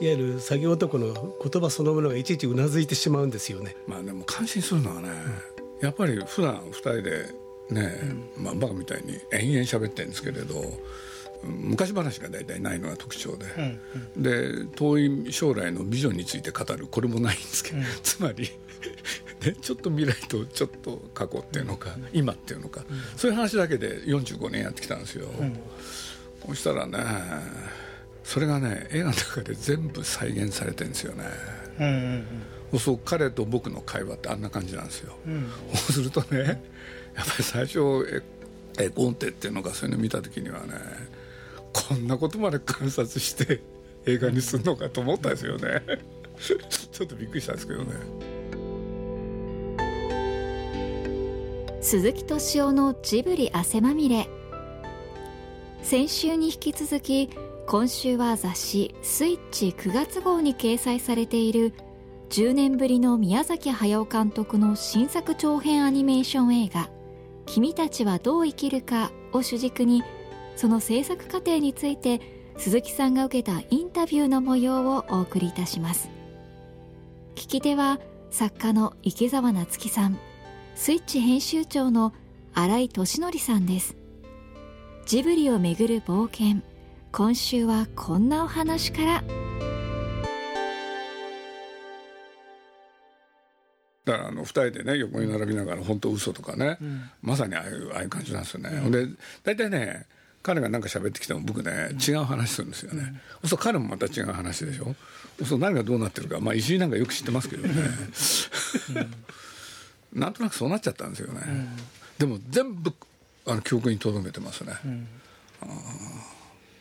いわゆる作業男の言葉そのものがいちいちうなずいてしまうんですよね。まあでも感心するのはね、やっぱり普段二人でね、まあバカみたいに延々喋ってるんですけれど。昔話が大体ないのが特徴で、で遠い将来のビジョンについて語る。これもないんですけど、つまり ね、ちょっと未来とちょっと過去っていうのか、今っていうのか、そういう話だけで45年やってきたんですよ、そしたらねそれがね映画の中で全部再現されてるんですよね、うんうんうん、そう彼と僕の会話ってあんな感じなんですよ、うん、そうするとねやっぱり最初絵コンテっていうのがそういうの見た時にはねこんなことまで観察して映画にするのかと思ったんですよね。ちょっとびっくりしたんですけどね。鈴木敏夫のジブリ汗まみれ。先週に引き続き今週は雑誌「スイッチ」9月号に掲載されている10年ぶりの宮崎駿監督の新作長編アニメーション映画「君たちはどう生きるか」を主軸にその制作過程について鈴木さんが受けたインタビューの模様をお送りいたします。聞き手は作家の池澤夏樹さんスイッチ編集長の新井俊則さんです。ジブリをめぐる冒険今週はこんなお話から。だからあの2人でね横に並びながら本当嘘とかね、うん、まさにああいうああいう感じなんですよね、うん、で大体ね彼が何か喋ってきても僕ね違う話するんですよね、うん、そう彼もまた違う話でしょ？そう何がどうなってるかまあ石井なんかよく知ってますけどね、うん、なんとなくそうなっちゃったんですよね、でも全部あの記憶に留めてますね、うん、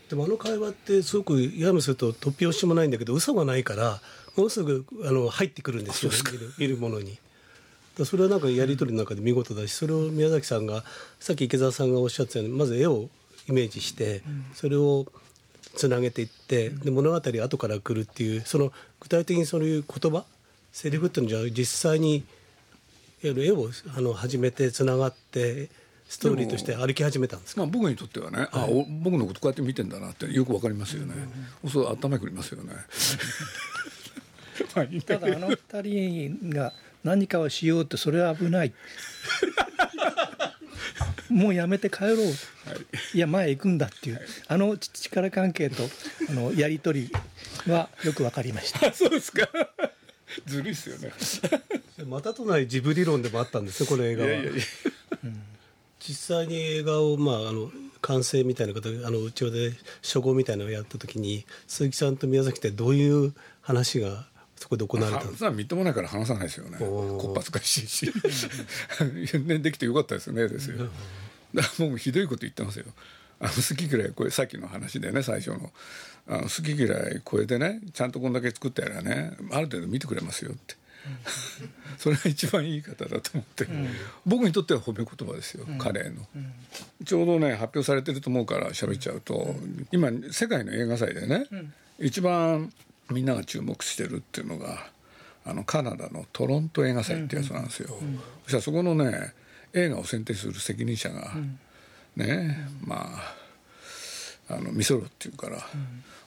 でもあの会話ってすごくやむすると突拍子もないんだけど嘘がないからものすぐあの入ってくるんですよ見るものに。それはなんかやり取りの中で見事だしそれを宮崎さんがさっき池澤さんがおっしゃったようにまず絵をイメージしてそれをつなげていってで物語後から来るっていうその具体的にそういう言葉セリフっていうのじゃ実際に絵をあの始めてつながってストーリーとして歩き始めたんですまあ、僕にとってはね、はい、あ僕のことこうやって見てんだなってよくわかりますよね、うん、そう頭くりますよね。ただあの二人が何かをしようってそれは危ない。もうやめて帰ろう、はい、いや前行くんだっていう、はい、あの力関係とあのやり取りはよくわかりました。そうですか。ずるいっすよね。またとないジブリ論でもあったんですよこの映画は。いやいやいや。うん実際に映画を、まあ、あの完成みたいなことあのうちで初号みたいなのをやった時に鈴木さんと宮崎ってどういう話がそこで行われたんですかみっともないから話さないですよね。こっぱずかしいし。ね、できてよかったですね。ですよだからもうひどいこと言ってますよ。あの好き嫌いこれさっきの話でね最初の。あの好き嫌い超えてねちゃんとこんだけ作ったらねある程度見てくれますよってそれが一番いい方だと思って、うん、僕にとっては褒め言葉ですよ、うん、彼への、うん、ちょうどね発表されてると思うから喋っちゃうと、今世界の映画祭でね、一番みんなが注目してるっていうのがあのカナダのトロント映画祭ってやつなんですよ、そしたらそこのね映画を選定する責任者が、ねまああのミソロっていうから、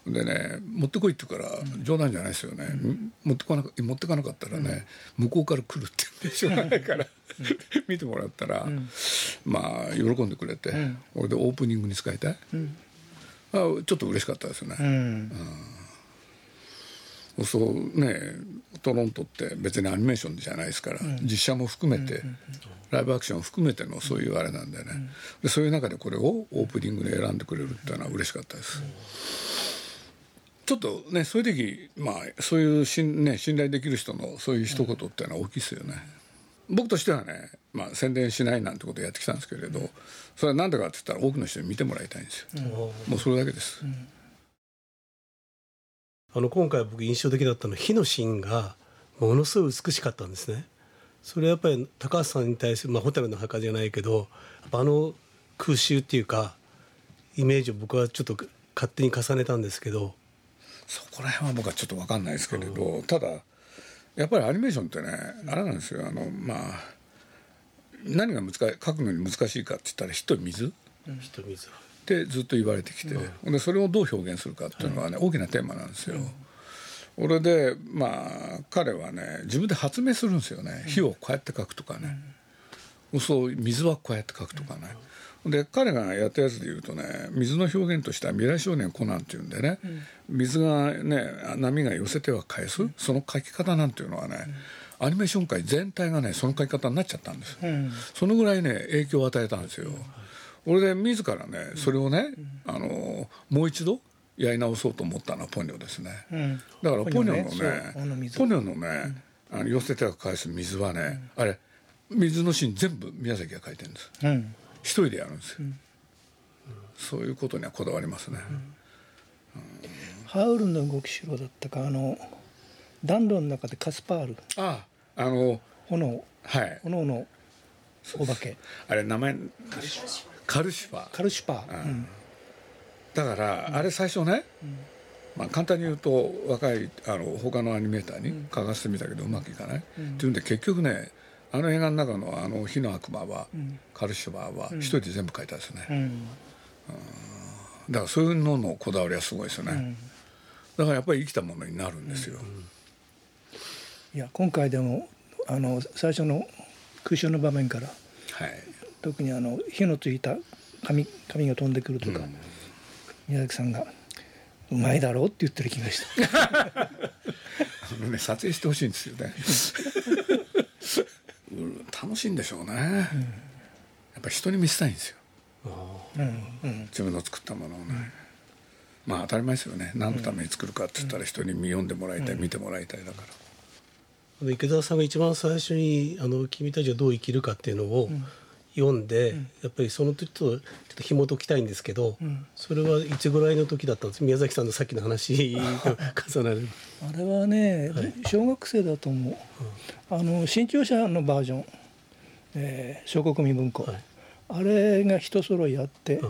でね持ってこいって言うから冗談じゃないですよね、うん、持ってこな持ってかなかったらね、うん、向こうから来るって言ってしょうがないから。見てもらったら、うん、まあ喜んでくれて、これでオープニングに使いたい、あちょっと嬉しかったですね。うん。そうねトロントって別にアニメーションじゃないですから、実写も含めて、ライブアクションを含めてのそういうあれなんでね、でそういう中でこれをオープニングで選んでくれるっていうのは嬉しかったです。ちょっとねそういう時まあそういうしん、ね、信頼できる人のそういう一言っていうのは大きいですよね。僕としてはね、まあ、宣伝しないなんてことをやってきたんですけれどそれは何でかって言ったら多くの人に見てもらいたいんですよ、もうそれだけです、うん、あの今回僕印象的だったのは火のシーンがものすごい美しかったんですね。それはやっぱり高橋さんに対する、まあ、ホテルの墓じゃないけどあの空襲っていうかイメージを僕はちょっと勝手に重ねたんですけどそこら辺は僕はちょっと分かんないですけれど、ただやっぱりアニメーションってねあれなんですよ。あのまあ何が難書くのに難しいかって言ったら火と水、火と水。ってずっと言われてきて、うん、でそれをどう表現するかっていうのはね、大きなテーマなんですよ。俺でまあ彼はね自分で発明するんですよね。火をこうやって描くとかね、うん、そう水はこうやって描くとかね、うん、で彼がやったやつでいうとね水の表現としては未来少年コナンっていうんでね、うん、水がね波が寄せては返す、その描き方なんていうのはね、アニメーション界全体がねその描き方になっちゃったんです、そのぐらいね影響を与えたんですよ、俺で自らねそれをね、あのもう一度やり直そうと思ったのはポニョですね、うん、だからポニョのねポニョのね、あの寄せては返す水はね、あれ水のシーン全部宮崎が書いてるんです、うん、一人でやるんですよ、そういうことにはこだわりますね、ハウルの動きしろだったかあの暖炉の中でカスパール。あああの炎はい。炎のお化け。あれ名前カルシファー。カルシファー、うん。だから、あれ最初ね、まあ、簡単に言うと若いあの他のアニメーターに書かせてみたけどうまくいかない、っていうんで結局ねあの映画の中の「あの火の悪魔は」カルシュバーは一人で全部書いたですね、うん。だからそういうののこだわりはすごいですよね、だからやっぱり生きたものになるんですよ、いや今回でもあの最初の空襲の場面から、はい、特にあの火のついた紙紙が飛んでくるとか、宮崎さんが「うまいだろう」って言ってる気がした。あのね撮影してほしいんですよね楽しいんでしょうね、うん、やっぱ人に見せたいんですよ、うん。うん、自分の作ったものをね、まあ当たり前ですよね。何のために作るかって言ったら人に読んでもらいたい、見てもらいたいだから。池澤さん。が一番最初にあの「君たちはどう生きるか」っていうのを、読んで、うん、やっぱりその時とちょっと紐解きたいんですけど、うん、それはいつぐらいの時だったんです？宮崎さんのさっきの話 重なる。あれはね、はい、小学生だと思う、うん、あの新潮社のバージョン、えー、小国民文庫、はい、あれが一揃いあって、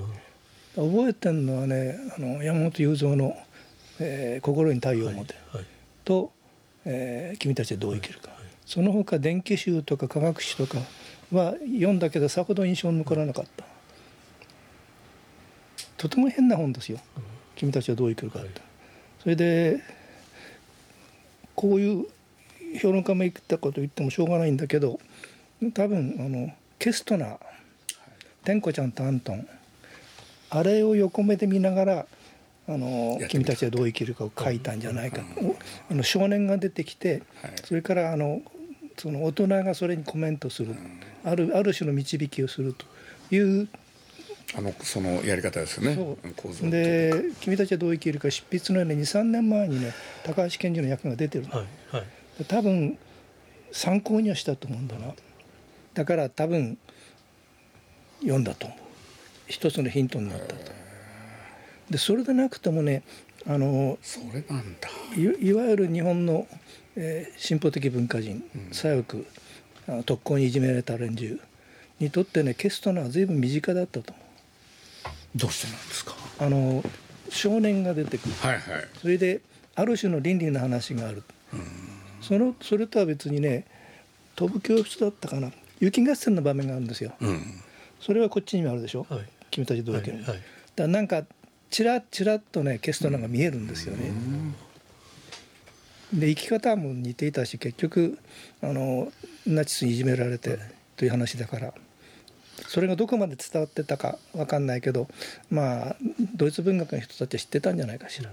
覚えてるのはねあの山本雄三の、えー「心に太陽を持て」はい、と、えー「君たちはどう生きるか」その他電気集とか科学史とかは読んだけどさほど印象に残らなかった。とても変な本ですよ、うん、君たちはどう生きるかって、はい、それでこういう評論家も言ったこと言ってもしょうがないんだけど多分あのケストナー天子ちゃんとアントンあれを横目で見ながらあの君たちはどう生きるかを書いたんじゃないか、あの少年が出てきて、それからあのその大人がそれにコメントする、あるある種の導きをするという。あのそのやり方ですよね。で「君たちはどう生きるか」執筆のように23年前にね高橋賢治の役が出てるの、はいはい、多分参考にはしたと思うんだな。だから多分読んだと思う。一つのヒントになったと。でそれでなくてもねあのそれなんだ。いわゆる日本のえー、進歩的文化人、左翼特攻にいじめられた連中にとってねケストナーは随分身近だったと思う。どうしてなんですか？あの少年が出てくる、はいはい、それである種の倫理の話がある。そのそれとは別にね飛ぶ教室だったかな。雪合戦の場面があるんですよ、うん、それはこっちにもあるでしょ、はい、君たちどうやってる、はいはい、だなんかちらちらっとねケストナーが見えるんですよね、うん。で生き方も似ていたし結局あのナチスにいじめられてという話だからそれがどこまで伝わってたか分かんないけどまあドイツ文学の人たちは知ってたんじゃないかしら。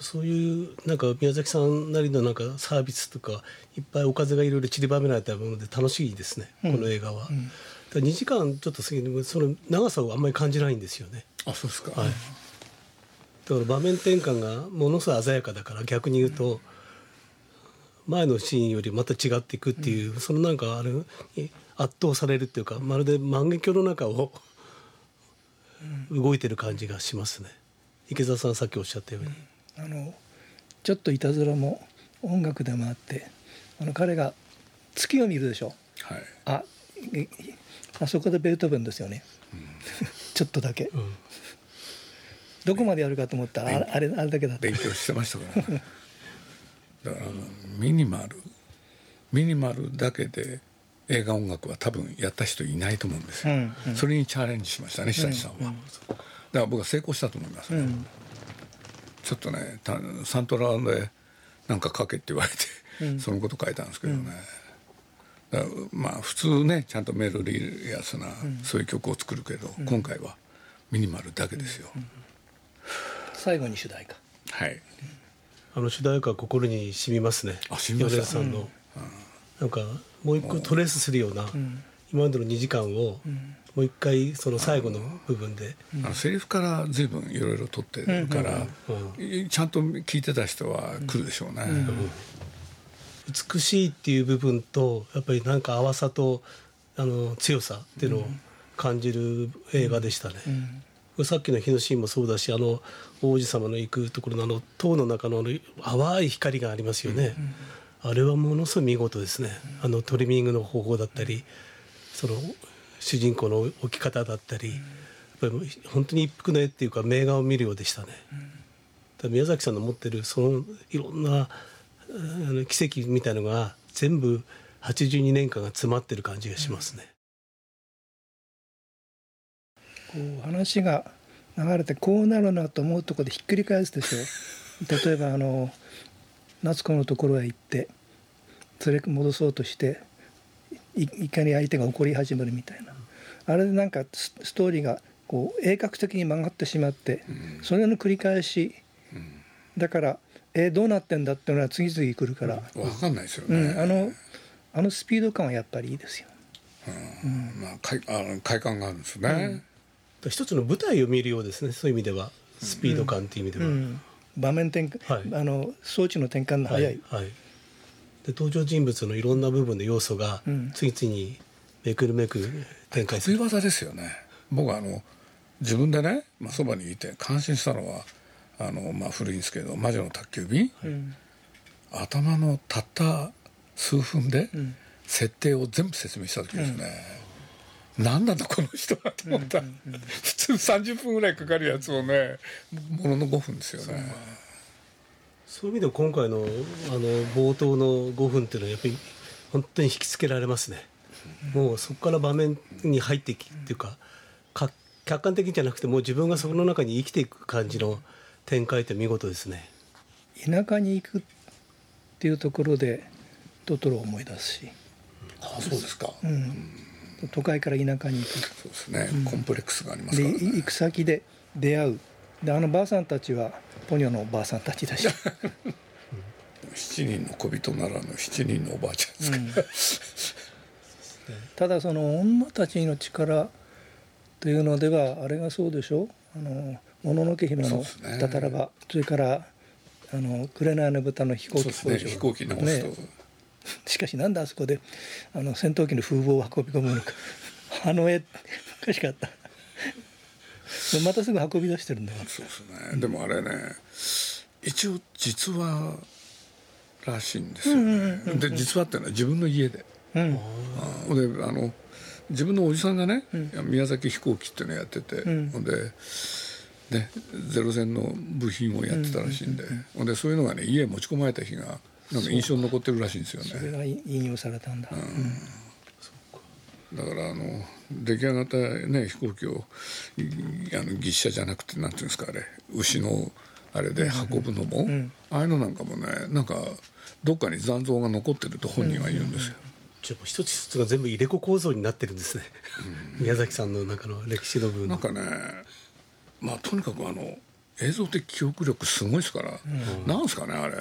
そういうなんか宮崎さんなりのなんかサービスとかいっぱいおかずがいろいろ散りばめられたもので楽しいですね、うん、この映画は。うん、2時間ちょっと過ぎてその長さをあんまり感じないんですよね。あそうですか、はい、だから場面転換がものすごい鮮やかだから逆に言うと、前のシーンよりまた違っていくっていう、うん、そのなんかあれ圧倒されるっていうかまるで万華鏡の中を動いてる感じがしますね。池澤さんさっきおっしゃったように、うん、あのちょっといたずらも音楽でもあってあの彼が月を見るでしょ、はい、ああそこでベートーベンですよね、うん、ちょっとだけ、どこまでやるかと思ったらあれあれだけだった。勉強してましたから、ね だからミニマルミニマルだけで映画音楽は多分やった人いないと思うんですよ、うんうん、それにチャレンジしましたね久地さんは、うん。うん、だから僕は成功したと思いますね、うん、ちょっとねサントラでなんか書けって言われて、そのこと書いたんですけどね、まあ普通ねちゃんとメロディーやすな、そういう曲を作るけど、今回はミニマルだけですよ、最後に主題歌。はい。あの主題歌心に染みますね。あ染みました。さんの、なんかもう一個トレースするような、今までの2時間を、もう一回その最後の部分で、あのセリフから随分いろいろ取ってるから、ちゃんと聞いてた人は来るでしょうね、美しいっていう部分とやっぱりなんか淡さとあの強さっていうのを感じる映画でしたね、さっきの日のシーンもそうだしあの王子様の行くところのあの塔の中のあの淡い光がありますよね、あれはものすごい見事ですね。あのトリミングの方法だったりその主人公の置き方だったり、やっぱり本当に一服の絵っていうか名画を見るようでしたね、宮崎さんの持ってるそのいろんなあの奇跡みたいのが全部82年間が詰まってる感じがしますね。こう話が流れてこうなるなと思うところでひっくり返すでしょ。例えばあの夏子のところへ行って連れ戻そうとしていいかに相手が怒り始めるみたいな。あれでなんかスストーリーがこう鋭角的に曲がってしまって、それの繰り返し、だからえーどうなってんだっていうのは次々来るから、分かんないですよね、うん、あのあのスピード感はやっぱりいいですよ。まあ、快あの快感があるんですね、一つの舞台を見るようですねそういう意味では。スピード感っていう意味では。うん。場面転換、はい。あの装置の転換の早い、はい。はい。で登場人物のいろんな部分の要素がうん。次々にめくるめく展開する、得意技ですよね。僕はあの自分でね、まあ、そばにいて感心したのはあの、まあ、古いんですけど「魔女の宅急便」うん。頭のたった数分で設定を全部説明した時ですね、何なんだこの人はと思った、普通30分ぐらいかかるやつをねものの5分ですよね。そう。いう意味では今回のあの冒頭の5分っていうのはやっぱり本当に引きつけられますね、もうそこから場面に入っていきっていうかか客観的じゃなくてもう自分がそこの中に生きていく感じの展開って見事ですね。田舎に行くっていうところでトトロを思い出すし、あそうですか、うん都会から田舎に行く。そうですね、コンプレックスがありますね。行く先で出会う。であのばあさんたちはポニョのばあさんたちだし、7人の小人ならぬ7人のおばあちゃんですから、ただその女たちの力というのではあれがそうでしょあのもののけ姫のたたらばそれからあの紅の豚の飛行機ね。飛行機直すと、ね しかしなんであそこであの戦闘機の風貌を運び込むのか。あの絵おかしかった。で またすぐ運び出してるんだそうですね、でもあれね一応実話らしいんですよね、で実話っていうのは自分の家で、うん。あであの自分のおじさんがね、宮崎飛行機っていうのやってて、ん。ほんでね、ゼロ戦の部品をやってたらしいんで,、ほんでそういうのがね家へ持ち込まれた日がなんか印象に残ってるらしいんですよそれねが引用されたんだ、だからあの出来上がった、ね、飛行機をいあの牛車じゃなくてなんていうんですかあれ。牛のあれで運ぶのも、ああいうのなんかもねなんかどっかに残像が残ってると本人は言うんですよ、じゃあ一つ一つが全部入れ子構造になってるんですね、宮崎さんの中の歴史の部分。なんかねまあとにかくあの映像的記憶力すごいですから、なんですかねあれ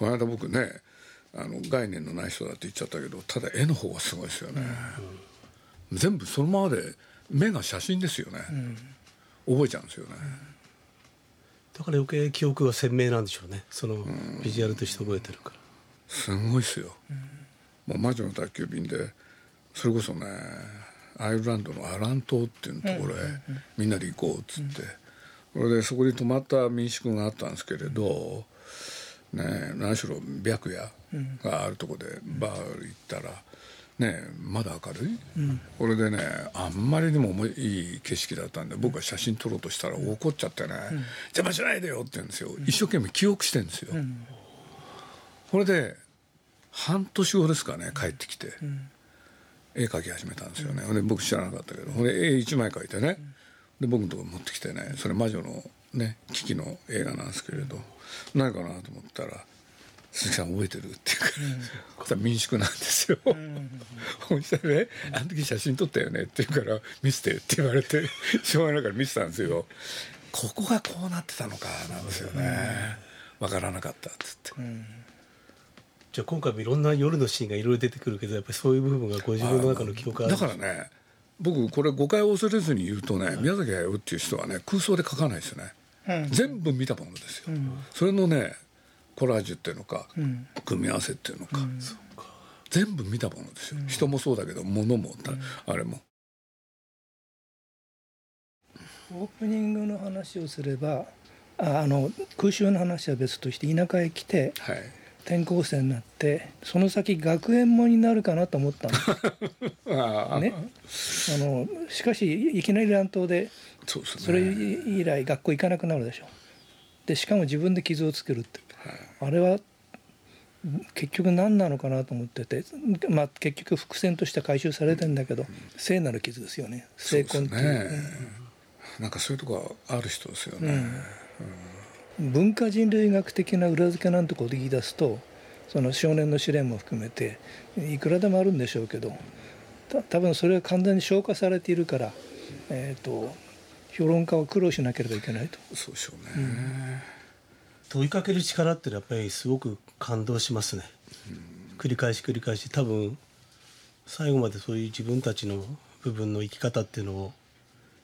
この間僕ねあの概念のない人だって言っちゃったけどただ絵の方がすごいですよね、全部そのままで目が写真ですよね、覚えちゃうんですよね、だから余計記憶が鮮明なんでしょうね。そのビジュアルとして覚えてるから、すごいですよ、もう魔女の宅急便でそれこそねアイルランドのアラン島っていうところへみんなで行こうっつって、それでそこに泊まった民宿があったんですけれど、ね、何しろ白夜があるとこでバー行ったら、ね、まだ明るい、これでねあんまりにも重いいい景色だったんで僕が写真撮ろうとしたら怒っちゃってね「邪魔しないでよ」って言うんですよ。一生懸命記憶してるんですよ。これで半年後ですかね帰ってきて、絵描き始めたんですよね、で僕知らなかったけどほんで絵1枚描いてね。で僕のとこ持ってきてねそれ魔女のね危機の映画なんですけれど何かなと思ったら鈴木さん覚えてる?」って言うから「そしたら民宿なんですよ」そしたらね「あの時写真撮ったよね」って言うから「見せて」って言われてしょうがないから見せたんですよ。ここがこうなってたのかなんですよね。分からなかったっつって、じゃあ今回もいろんな夜のシーンがいろいろ出てくるけどやっぱりそういう部分がご自分の中の記憶あるだからね僕これ誤解を恐れずに言うとね、宮崎駿っていう人はね空想で書かないですよね、うん、全部見たものですよ、うん、それのねコラージュっていうのか、うん、組み合わせっていうのか,、全部見たものですよ、人もそうだけど物も、あれも。オープニングの話をすればあの空襲の話は別として田舎へ来て、はい、転校生になってその先学園もになるかなと思ったんですね、あのしかしいきなり乱闘でそ,、それ以来学校行かなくなるでしょ。でしかも自分で傷をつけるって、はい、あれは結局何なのかなと思ってて、まあ、結局伏線として回収されてんだけど、うん、聖なる傷ですよね。聖魂っていう、ね、なんかそういうとこある人ですよね、うん文化人類学的な裏付けなんてこと言い出すとその少年の試練も含めていくらでもあるんでしょうけど多分それは完全に消化されているから、えーと、評論家は苦労しなければいけないと。そうでしょうね、うん、問いかける力ってやっぱりすごく感動しますね、うん、繰り返し繰り返し多分最後までそういう自分たちの部分の生き方っていうのを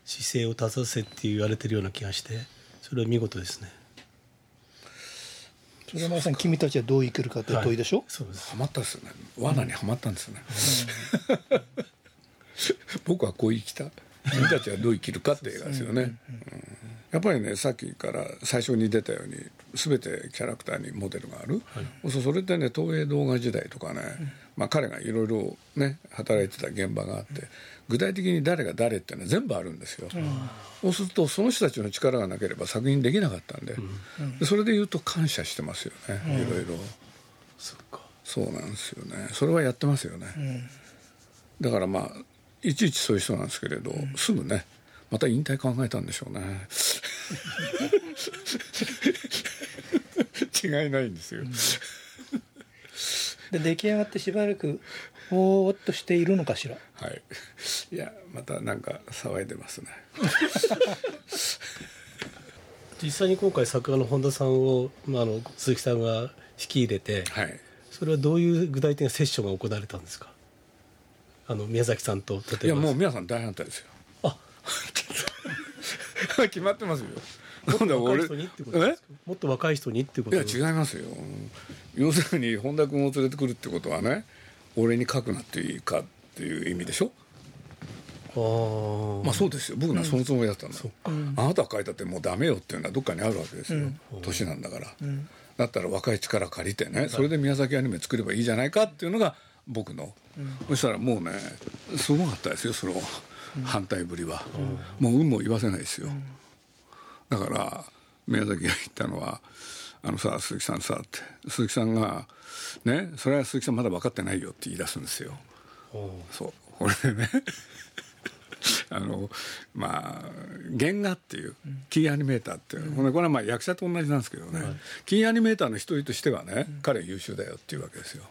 姿勢を立たせって言われてるような気がしてそれは見事ですね。それまさに君たちはどう生きるか。って問いでしょ、はい、そうです。ハマったですよね。罠にはまったんですよね、うん、僕はこう生きた君たちはどう生きるかって映画ですよね、うん、やっぱりねさっきから最初に出たように全てキャラクターにモデルがある、はい、それってね東映動画時代とかね、まあ、彼がいろいろね働いてた現場があって、具体的に誰が誰っていうのは全部あるんですよ、うん、そうするとその人たちの力がなければ作品できなかったんで。うん、それで言うと感謝してますよね、うん、いろいろ。そうなんですよね。それはやってますよね、だからまあいちいちそういう人なんですけれど、すぐねまた引退考えたんでしょうね。違いないんですよ、で出来上がってしばらくぼーっとしているのかしら？はい。いやまたなんか騒いでますね。実際に今回作画の本田さんを、まあ、あの鈴木さんが引き入れて、はい、それはどういう具体的なセッションが行われたんですか？あの宮崎さんと例えば。いやもう皆さん大反対ですよ。あ。決まってますよ。もっと若い人にってことですか？もっと若い人にってこといや違いますよ。要するに本田君を連れてくるってことはね俺に書くなっていいかっていう意味でしょ？あまあそうですよ。僕はそのつもりだったんだ、うん、あなたが書いたってもうダメよっていうのはどっかにあるわけですよ、うん、年なんだから、うん、だったら若い力借りてねそれで宮崎アニメ作ればいいじゃないかっていうのが僕の、そしたらもうねすごかったですよその反対ぶりは、もう運も言わせないですよ、だから宮崎が言ったのは「あのさ鈴木さんさ」って鈴木さんがねそれは鈴木さんまだ分かってないよって言い出すんですよ。そう。これでね あのまあ原画っていうキーアニメーターっていう、うん、これはまあ役者と同じなんですけどね、はい、キーアニメーターの一人としてはね、うん、彼は優秀だよっていうわけですよ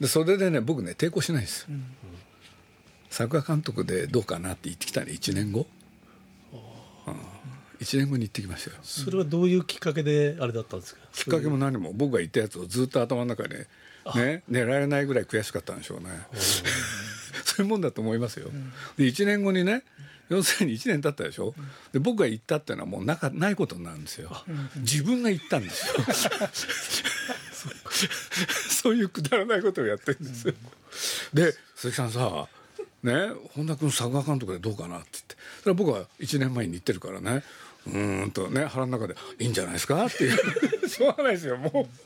でそれでね僕ね抵抗しないです、うん、作画監督でどうかなって言ってきたね1年後、うん、1年後に行ってきましたよ。それはどういうきっかけであれだったんですか？きっかけも何も僕が言ったやつをずっと頭の中でね寝られないぐらい悔しかったんでしょうね。そういうもんだと思いますよ、で1年後にね要するに1年経ったでしょ？で僕が言ったっていうのはもうなかないことになるんですよ。自分が言ったんですよ そういうくだらないことをやってるんですよ。で鈴木さんさね本田君作画監督でどうかなって言って。それは僕は1年前に言ってるからね。うんとね腹の中で「いいんじゃないですか?」っていう。しょうがないですよもう。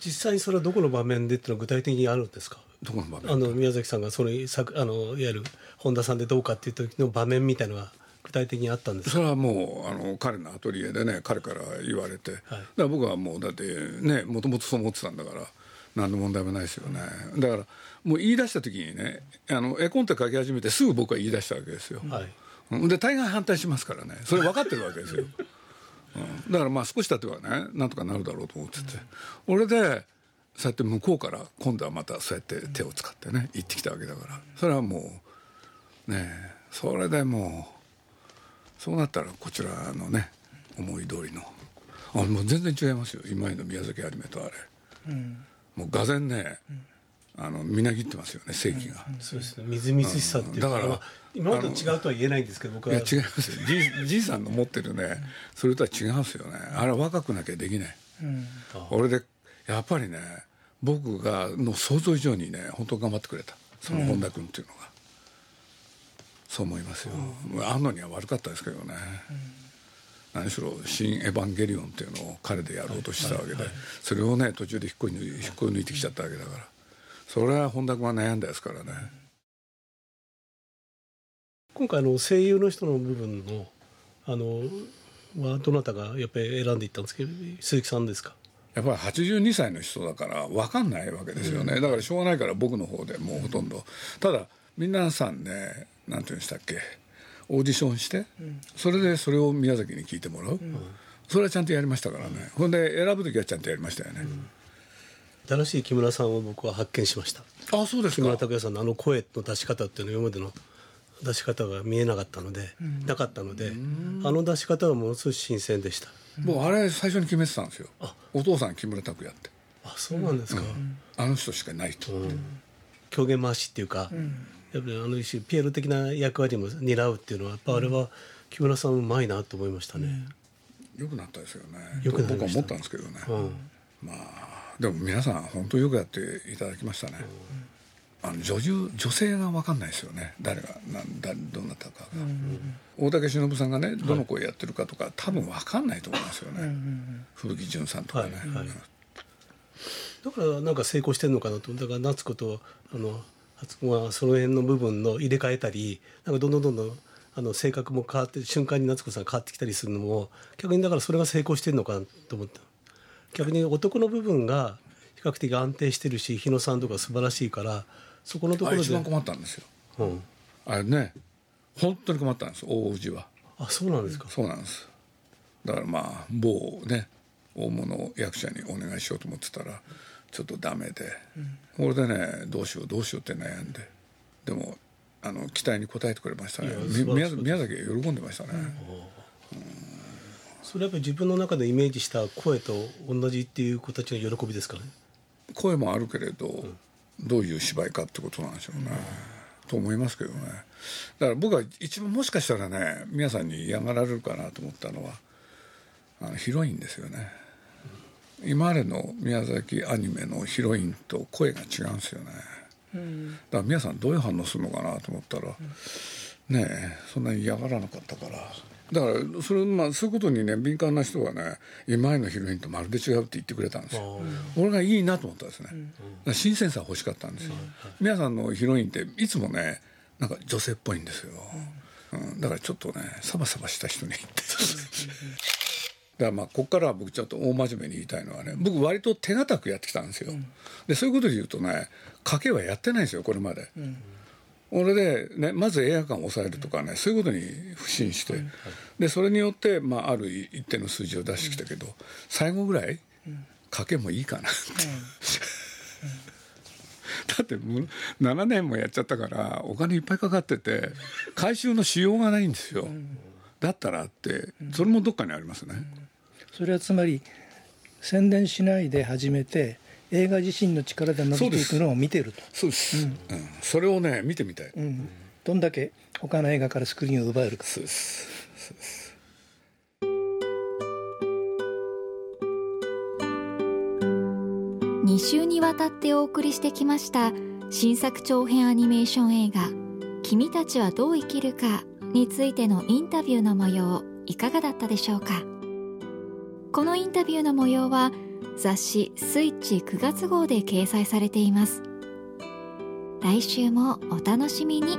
実際にそれはどこの場面でっていうのは具体的にあるんですか？どこの場面？あの宮崎さんがそれあのいわゆる本田さんでどうかっていう時の場面みたいのは具体的にあったんですそれはもうあの彼のアトリエでね彼から言われて、はい、だから僕はもうだってねもともとそう思ってたんだから何の問題もないですよね、だからもう言い出した時にねあの絵コンテ書き始めてすぐ僕は言い出したわけですよ、はい、で大概反対しますからね。それ分かってるわけですよ。うん、だからまあ少し経てばねなんとかなるだろうと思ってて、うん、俺でそうやって向こうから今度はまたそうやって手を使ってね行ってきたわけだから。それはもうねそれでもうそうなったらこちらのね思い通りの。あもう全然違いますよ。今井の宮崎アニメとあれ、うん、もうがぜんね、あのみなぎってますよね正規が、そうですね。みずみずしさっていうだから、今までと違うとは言えないんですけど僕はいや違いますよじじいさんの持ってるねそれとは違うんですよね。あれ若くなきゃできない、うん、俺でやっぱりね僕がの想像以上にね本当頑張ってくれた。その本田君っていうのが、うん、そう思いますよ、うん、あんのには悪かったですけどね、何しろ「新エヴァンゲリオン」っていうのを彼でやろうとしてたわけで、それをね途中で引っこ抜いてきちゃったわけだから。それは本田君は悩んだですからね。今回の声優の人の部分のあのはどなたがやっぱり選んでいったんですけど鈴木さんですか？やっぱり82歳の人だから分かんないわけですよね、うん、だからしょうがないから僕の方でもうほとんど。ただ皆さんね何て言うんでしたっけ？オーディションして、うん、それでそれを宮崎に聞いてもらう、うん、それはちゃんとやりましたからね、ほんで選ぶ時はちゃんとやりましたよね、新しい木村さんを僕は発見しました。あそうです木村拓哉さんのあの声の出し方っていうの今までの出し方が見えなかったので、うん、なかったので、あの出し方はものすごい新鮮でした。もうあれ最初に決めてたんですよ。お父さん木村拓哉って。あ、そうなんですか。あの人しかないと。狂言回しっていうか、やっぱりあの一種ピエロ的な役割も担うっていうのはやっぱあれは木村さんうまいなと思いましたね。よくなったですよね。よく僕は思ったんですけどね。まあでも皆さん本当よくやっていただきましたね。あの女優女性が分かんないですよね。誰がなんだどなたかが、うん、大竹しのぶさんがねどの声やってるかとか、はい、多分分かんないと思いますよね、うん、吹雪純さんとかね、はいはい、だからなんか成功してるのかなと。だから夏子とあのまあ、その辺の部分の入れ替えたりなんかどんどんどんどんあの性格も変わって瞬間に夏子さん変わってきたりするのも逆にだからそれが成功してるのかなと思って逆に男の部分が比較的安定してるし日野さんとか素晴らしいからそこのところで。一番困ったんですよ、うん、あれね本当に困ったんです大氏は。あそうなんですか。そうなんです。だからまあ某ね大物役者にお願いしようと思ってたらちょっとダメで、うん、これでねどうしようどうしようって悩んで。でもあの期待に応えてくれましたね。宮宮崎は喜んでましたね、うん、うん、それはやっぱり自分の中でイメージした声と同じっていう子たちの喜びですかね？声もあるけれど、うん。どういう芝居かってことなんでしょうね、と思いますけどね。だから僕は一番もしかしたらね皆さんに嫌がられるかなと思ったのはあのヒロインですよね今までの宮崎アニメのヒロインと声が違うんですよね、だから皆さんどういう反応するのかなと思ったら、ねえそんなに嫌がらなかったから。だからそれ、まあ、そういうことにね敏感な人はね今までのヒロインとまるで違うって言ってくれたんですよ。俺がいいなと思ったんですね、うん、新鮮さ欲しかったんですよ、うん、皆さんのヒロインっていつもねなんか女性っぽいんですよ、うん、うん、だからちょっとねサバサバした人に言ってだからまあここからは僕ちょっと大真面目に言いたいのはね僕割と手堅くやってきたんですよ、でそういうことで言うとね賭けはやってないんですよこれまで、俺で、ね、まず映画館を抑えるとかねそういうことに不信して、でそれによって、まあ、ある一定の数字を出してきたけど、最後ぐらい賭けもいいかなって。だって7年もやっちゃったからお金いっぱいかかってて回収のしようがないんですよ、だったらってそれもどっかにありますね、それはつまり宣伝しないで始めて映画自身の力で伸びていくのを見てると。そうです、うん、それをね見てみたい、うん、どんだけ他の映画からスクリーンを奪えるか。そうです。そうです2週にわたってお送りしてきました新作長編アニメーション映画「君たちはどう生きるか」についてのインタビューの模様いかがだったでしょうか？このインタビューの模様は「雑誌スイッチ9月号で掲載されています。来週もお楽しみに。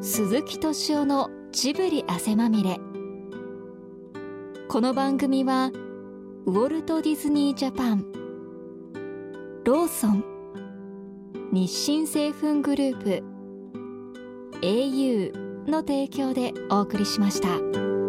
鈴木敏夫のジブリ汗まみれ。この番組はウォルト・ディズニー・ジャパンローソン日清製粉グループ au の提供でお送りしました。